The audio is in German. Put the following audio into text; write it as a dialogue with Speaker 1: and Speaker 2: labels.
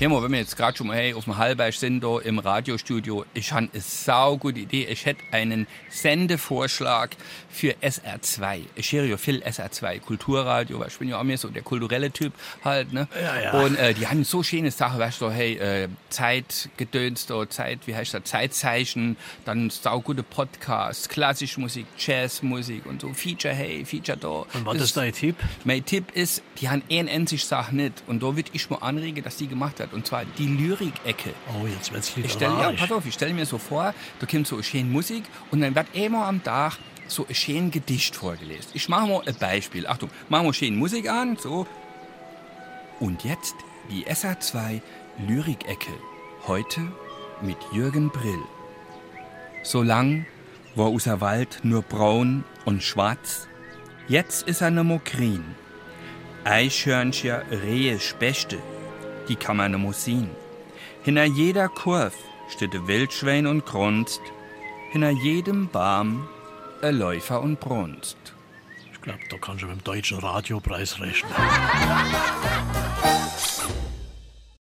Speaker 1: Mal, wenn wir jetzt gerade schon mal hey, auf dem Hallberg sind, da im Radiostudio, ich habe eine saugute Idee. Ich hätte einen Sendevorschlag für SR2. Ich höre ja viel SR2, Kulturradio, weil ich bin ja auch mehr so der kulturelle Typ halt, ne?
Speaker 2: Ja, ja.
Speaker 1: Und äh, die haben so schöne Sachen, weißt du, hey, äh, Zeitgedöns, da, Zeit, wie heißt das, Zeitzeichen, dann saugute Podcasts, klassische Musik, Jazzmusik und so, Feature, hey, Feature da.
Speaker 2: Und was ist dein Tipp?
Speaker 1: mein Tipp ist, die haben eine einzige Sache nicht. Und da würde ich mal anregen, dass die gemacht hat. Und zwar die Lyrik-Ecke.
Speaker 2: Oh, jetzt wird's
Speaker 1: Ich stell, ja,
Speaker 2: literarisch.
Speaker 1: pass auf, ich stelle mir so vor, da kommt so eine schöne Musik und dann wird immer am Tag so ein schönes Gedicht vorgelesen. Ich mache mal ein Beispiel. Achtung, machen wir schöne Musik an, so. Und jetzt die SA2 Lyrik-Ecke. Heute mit Jürgen Brill. So lang war unser Wald nur braun und schwarz. Jetzt ist er nimmer grün. Eichhörnchen, Rehe, Spechte, die kann man nimmer sehen. Hinter jeder Kurve steht ein Wildschwein und grunzt. Hinter jedem Baum ein Läufer und brunst.
Speaker 2: Ich glaube, da kannst du mit dem deutschen Radiopreis rechnen.